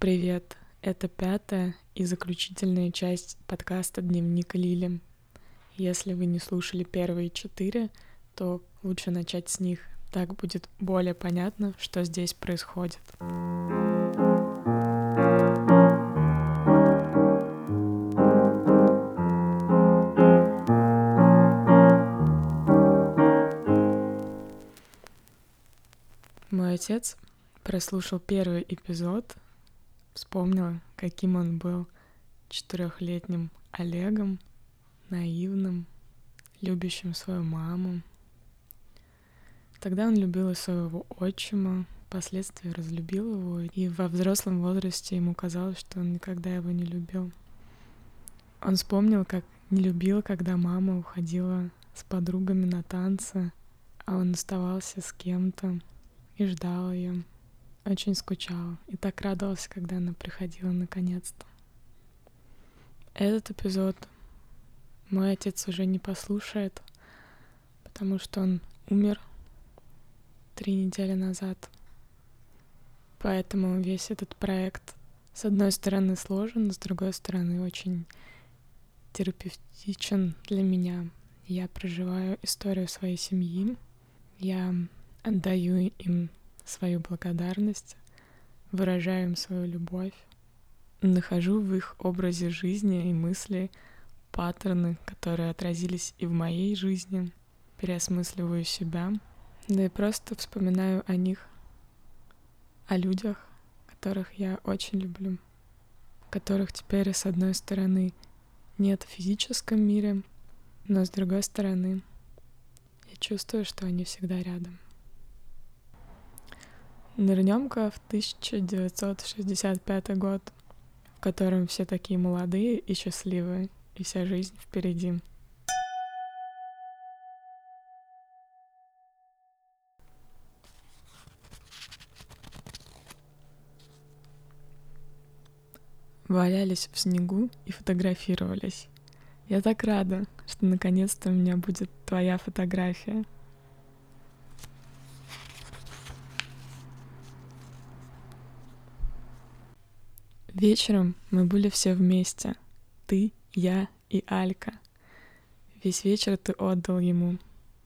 Привет! Это пятая и заключительная часть подкаста «Дневник Лили». Если вы не слушали первые четыре, то лучше начать с них. Так будет более понятно, что здесь происходит. Мой отец прослушал первый эпизод, вспомнил, каким он был четырехлетним Олегом, наивным, любящим свою маму. Тогда он любил и своего отчима, впоследствии разлюбил его, и во взрослом возрасте ему казалось, что он никогда его не любил. Он вспомнил, как не любил, когда мама уходила с подругами на танцы, а он оставался с кем-то и ждал ее. Очень скучал и так радовался, когда она приходила наконец-то. Этот эпизод мой отец уже не послушает, потому что он умер три недели назад. Поэтому весь этот проект с одной стороны сложен, с другой стороны очень терапевтичен для меня. Я проживаю историю своей семьи, я отдаю им свою благодарность, выражаю им свою любовь, нахожу в их образе жизни и мысли паттерны, которые отразились и в моей жизни, переосмысливаю себя, да и просто вспоминаю о них, о людях, которых я очень люблю, которых теперь, с одной стороны, нет в физическом мире, но с другой стороны, я чувствую, что они всегда рядом. Нырнем-ка в 1965 год, в котором все такие молодые и счастливые, и вся жизнь впереди. Валялись в снегу и фотографировались. Я так рада, что наконец-то у меня будет твоя фотография. Вечером мы были все вместе. Ты, я и Алька. Весь вечер ты отдал ему.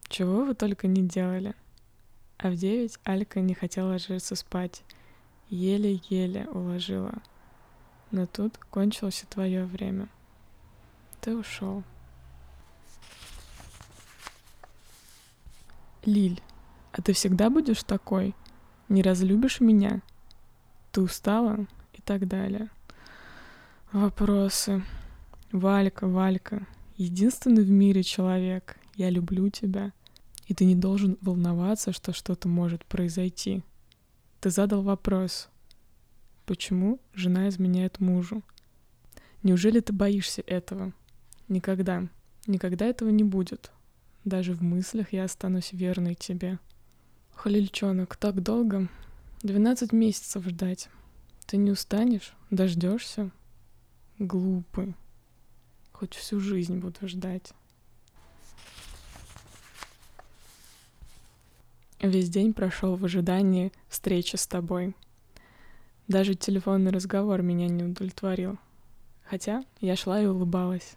Чего вы только не делали. А в девять Алька не хотела ложиться спать. Еле-еле уложила. Но тут кончилось твое время. Ты ушел. Лиль, а ты всегда будешь такой? Не разлюбишь меня? Ты устала? Так далее. Вопросы. Валька, Валька, единственный в мире человек. Я люблю тебя. И ты не должен волноваться, что что-то может произойти. Ты задал вопрос. Почему жена изменяет мужу? Неужели ты боишься этого? Никогда. Никогда этого не будет. Даже в мыслях я останусь верной тебе. Халильчонок, так долго? Двенадцать месяцев ждать. Ты не устанешь? Дождешься? Глупый. Хоть всю жизнь буду ждать. Весь день прошел в ожидании встречи с тобой. Даже телефонный разговор меня не удовлетворил. Хотя я шла и улыбалась.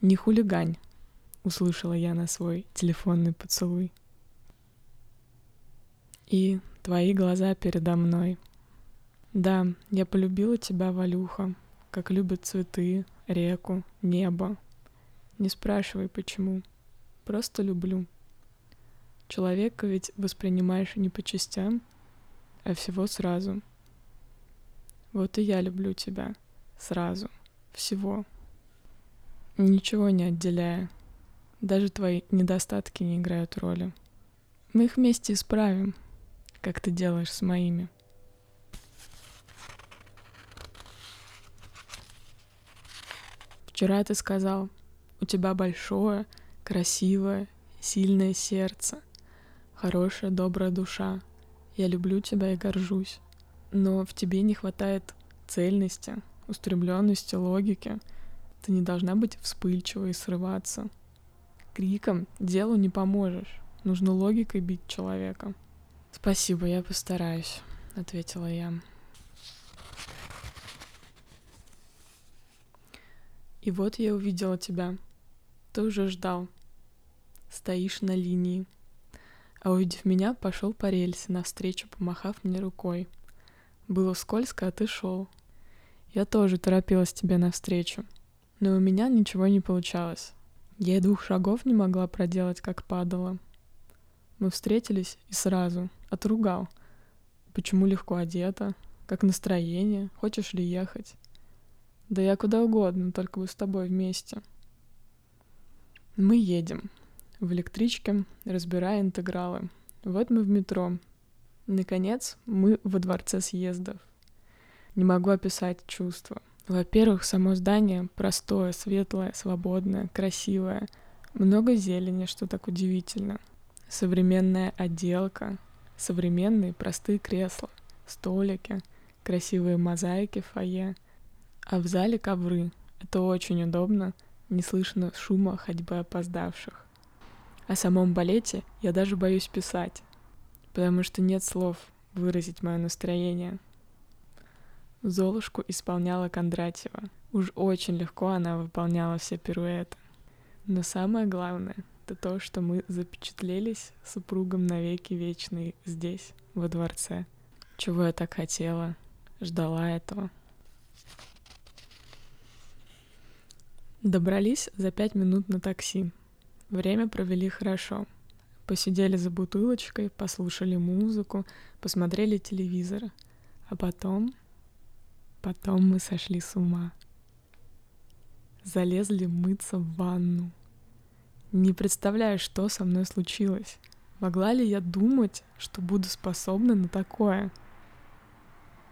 «Не хулигань», — услышала я на свой телефонный поцелуй. И твои глаза передо мной — да, я полюбила тебя, Валюха, как любят цветы, реку, небо. Не спрашивай, почему. Просто люблю. Человека ведь воспринимаешь не по частям, а всего сразу. Вот и я люблю тебя. Сразу. Всего. Ничего не отделяя. Даже твои недостатки не играют роли. Мы их вместе исправим, как ты делаешь с моими. Вчера ты сказал, у тебя большое, красивое, сильное сердце, хорошая, добрая душа. Я люблю тебя и горжусь. Но в тебе не хватает цельности, устремленности, логики. Ты не должна быть вспыльчивой и срываться. Криком делу не поможешь. Нужно логикой бить человека. Спасибо, я постараюсь, ответила я. И вот я увидела тебя. Ты уже ждал. Стоишь на линии. А увидев меня, пошел по рельсе навстречу, помахав мне рукой. Было скользко, а ты шел. Я тоже торопилась тебе навстречу. Но у меня ничего не получалось. Я и двух шагов не могла проделать, как падала. Мы встретились и сразу отругал. Почему легко одета? Как настроение? Хочешь ли ехать? Да я куда угодно, только бы с тобой вместе. Мы едем. В электричке, разбирая интегралы. Вот мы в метро. Наконец, мы во дворце съездов. Не могу описать чувства. Во-первых, само здание простое, светлое, свободное, красивое. Много зелени, что так удивительно. Современная отделка, современные простые кресла, столики, красивые мозаики в фойе. А в зале ковры. Это очень удобно, не слышно шума ходьбы опоздавших. О самом балете я даже боюсь писать, потому что нет слов выразить мое настроение. Золушку исполняла Кондратьева. Уж очень легко она выполняла все пируэты. Но самое главное — это то, что мы запечатлелись супругом навеки вечный здесь, во дворце. Чего я так хотела, ждала этого. Добрались за пять минут на такси. Время провели хорошо. Посидели за бутылочкой, послушали музыку, посмотрели телевизор. А потом Потом мы сошли с ума. Залезли мыться в ванну. Не представляю, что со мной случилось. Могла ли я думать, что буду способна на такое?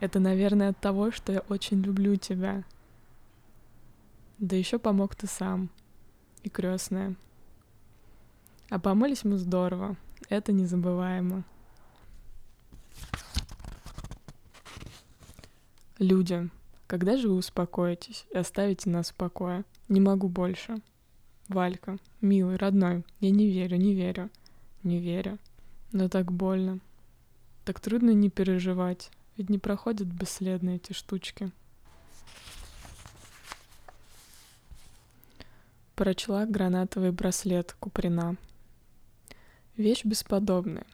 Это, наверное, от того, что я очень люблю тебя. Да еще помог ты сам. И крестная. А помылись мы здорово. Это незабываемо. Люди, когда же вы успокоитесь и оставите нас в покое? Не могу больше. Валька, милый, родной, я не верю, не верю, не верю. Но так больно. Так трудно не переживать, ведь не проходят бесследно эти штучки. Прочла гранатовый браслет Куприна. Вещь бесподобная,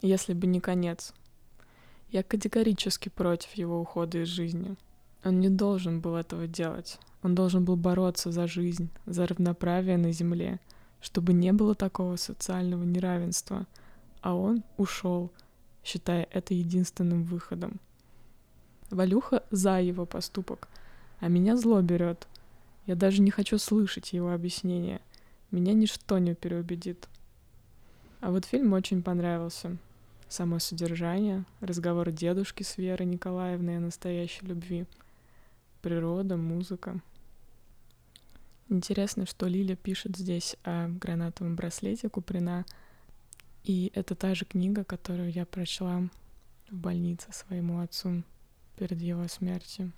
если бы не конец — я категорически против его ухода из жизни. Он не должен был этого делать. Он должен был бороться за жизнь, за равноправие на земле, чтобы не было такого социального неравенства. А он ушел, считая это единственным выходом. Валюха за его поступок, а меня зло берет. Я даже не хочу слышать его объяснения. Меня ничто не переубедит. А вот фильм очень понравился само содержание, разговор дедушки с Верой Николаевной о настоящей любви, природа, музыка. Интересно, что Лиля пишет здесь о гранатовом браслете Куприна, и это та же книга, которую я прочла в больнице своему отцу перед его смертью.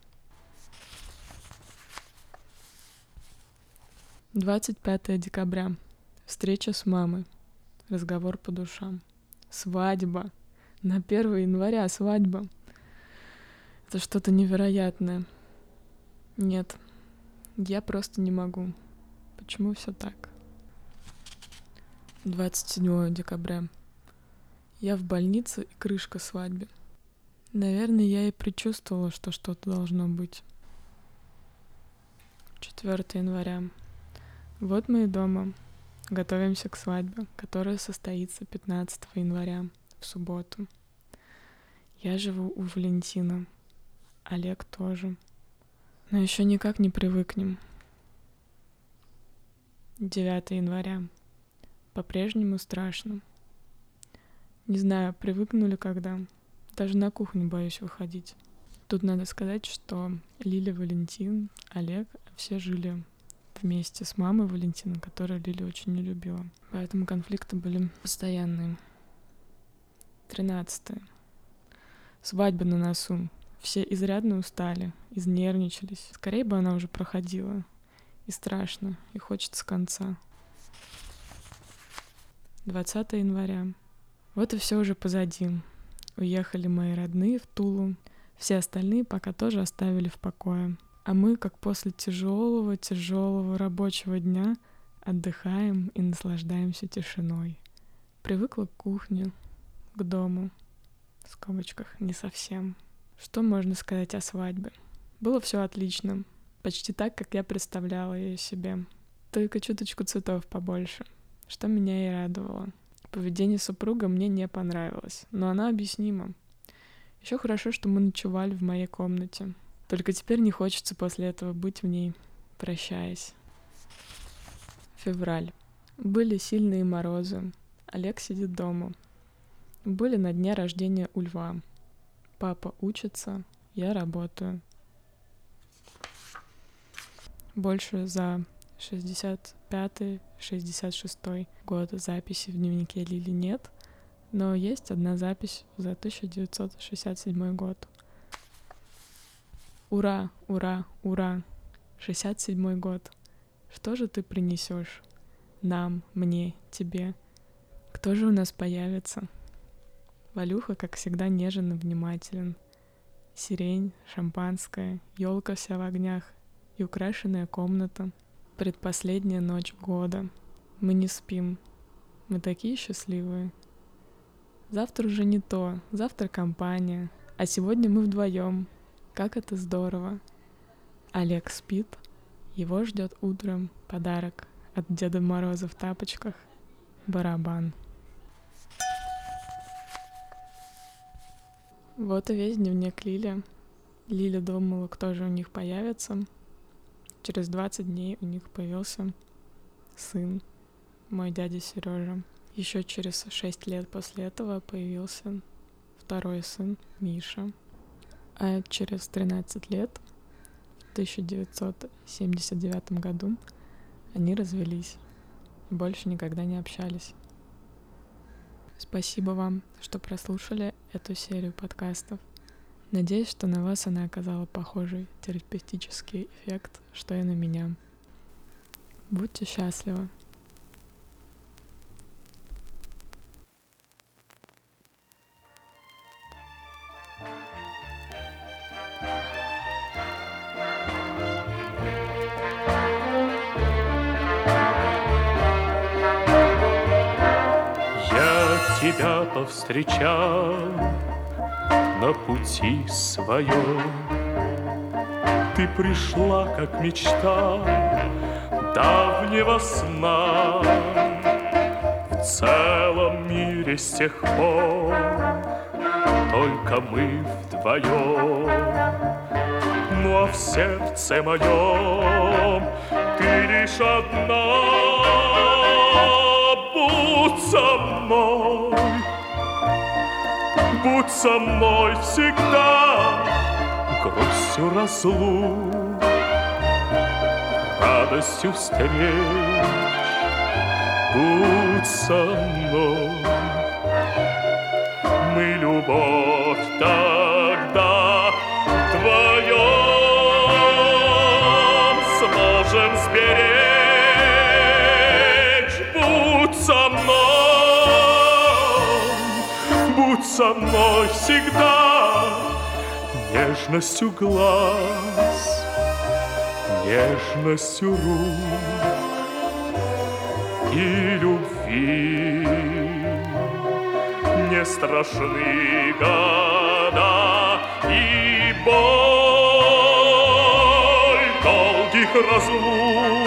25 декабря. Встреча с мамой. Разговор по душам. Свадьба. На 1 января свадьба. Это что-то невероятное. Нет, я просто не могу. Почему все так? 27 декабря. Я в больнице и крышка свадьбы. Наверное, я и предчувствовала, что что-то должно быть. 4 января. Вот мы и дома. Готовимся к свадьбе, которая состоится 15 января, в субботу. Я живу у Валентина. Олег тоже. Но еще никак не привыкнем. 9 января. По-прежнему страшно. Не знаю, привыкнули когда. Даже на кухню боюсь выходить. Тут надо сказать, что Лиля, Валентин, Олег все жили вместе с мамой Валентина, которая Лили очень не любила. Поэтому конфликты были постоянные. Тринадцатое. Свадьба на носу. Все изрядно устали, изнервничались. Скорее бы она уже проходила. И страшно, и хочется конца. 20 января. Вот и все уже позади. Уехали мои родные в Тулу. Все остальные пока тоже оставили в покое. А мы, как после тяжелого, тяжелого рабочего дня, отдыхаем и наслаждаемся тишиной. Привыкла к кухне, к дому. В скобочках не совсем. Что можно сказать о свадьбе? Было все отлично. Почти так, как я представляла ее себе. Только чуточку цветов побольше, что меня и радовало. Поведение супруга мне не понравилось, но она объяснима. Еще хорошо, что мы ночевали в моей комнате. Только теперь не хочется после этого быть в ней, прощаясь. Февраль. Были сильные морозы. Олег сидит дома. Были на дне рождения у льва. Папа учится, я работаю. Больше за 65-66 год записи в дневнике Лили нет, но есть одна запись за 1967 год. Ура, ура, ура! 67 год. Что же ты принесешь? Нам, мне, тебе. Кто же у нас появится? Валюха, как всегда, нежен и внимателен. Сирень, шампанское, елка вся в огнях и украшенная комната. Предпоследняя ночь года. Мы не спим. Мы такие счастливые. Завтра уже не то, завтра компания, а сегодня мы вдвоем. Как это здорово. Олег спит, его ждет утром подарок от Деда Мороза в тапочках. Барабан. Вот и весь дневник Лили. Лиля думала, кто же у них появится. Через 20 дней у них появился сын, мой дядя Сережа. Еще через 6 лет после этого появился второй сын Миша. А через 13 лет, в 1979 году, они развелись и больше никогда не общались. Спасибо вам, что прослушали эту серию подкастов. Надеюсь, что на вас она оказала похожий терапевтический эффект, что и на меня. Будьте счастливы. Тебя повстречал на пути своем. Ты пришла, как мечта давнего сна. В целом мире с тех пор только мы вдвоем. Ну а в сердце моем ты лишь одна. Будь со мной, будь со мной всегда, грустью разлук, радостью встреч, будь со мной. Мы любовь тогда со мной всегда. Нежностью глаз, нежностью рук и любви. Не страшны года и боль долгих разлук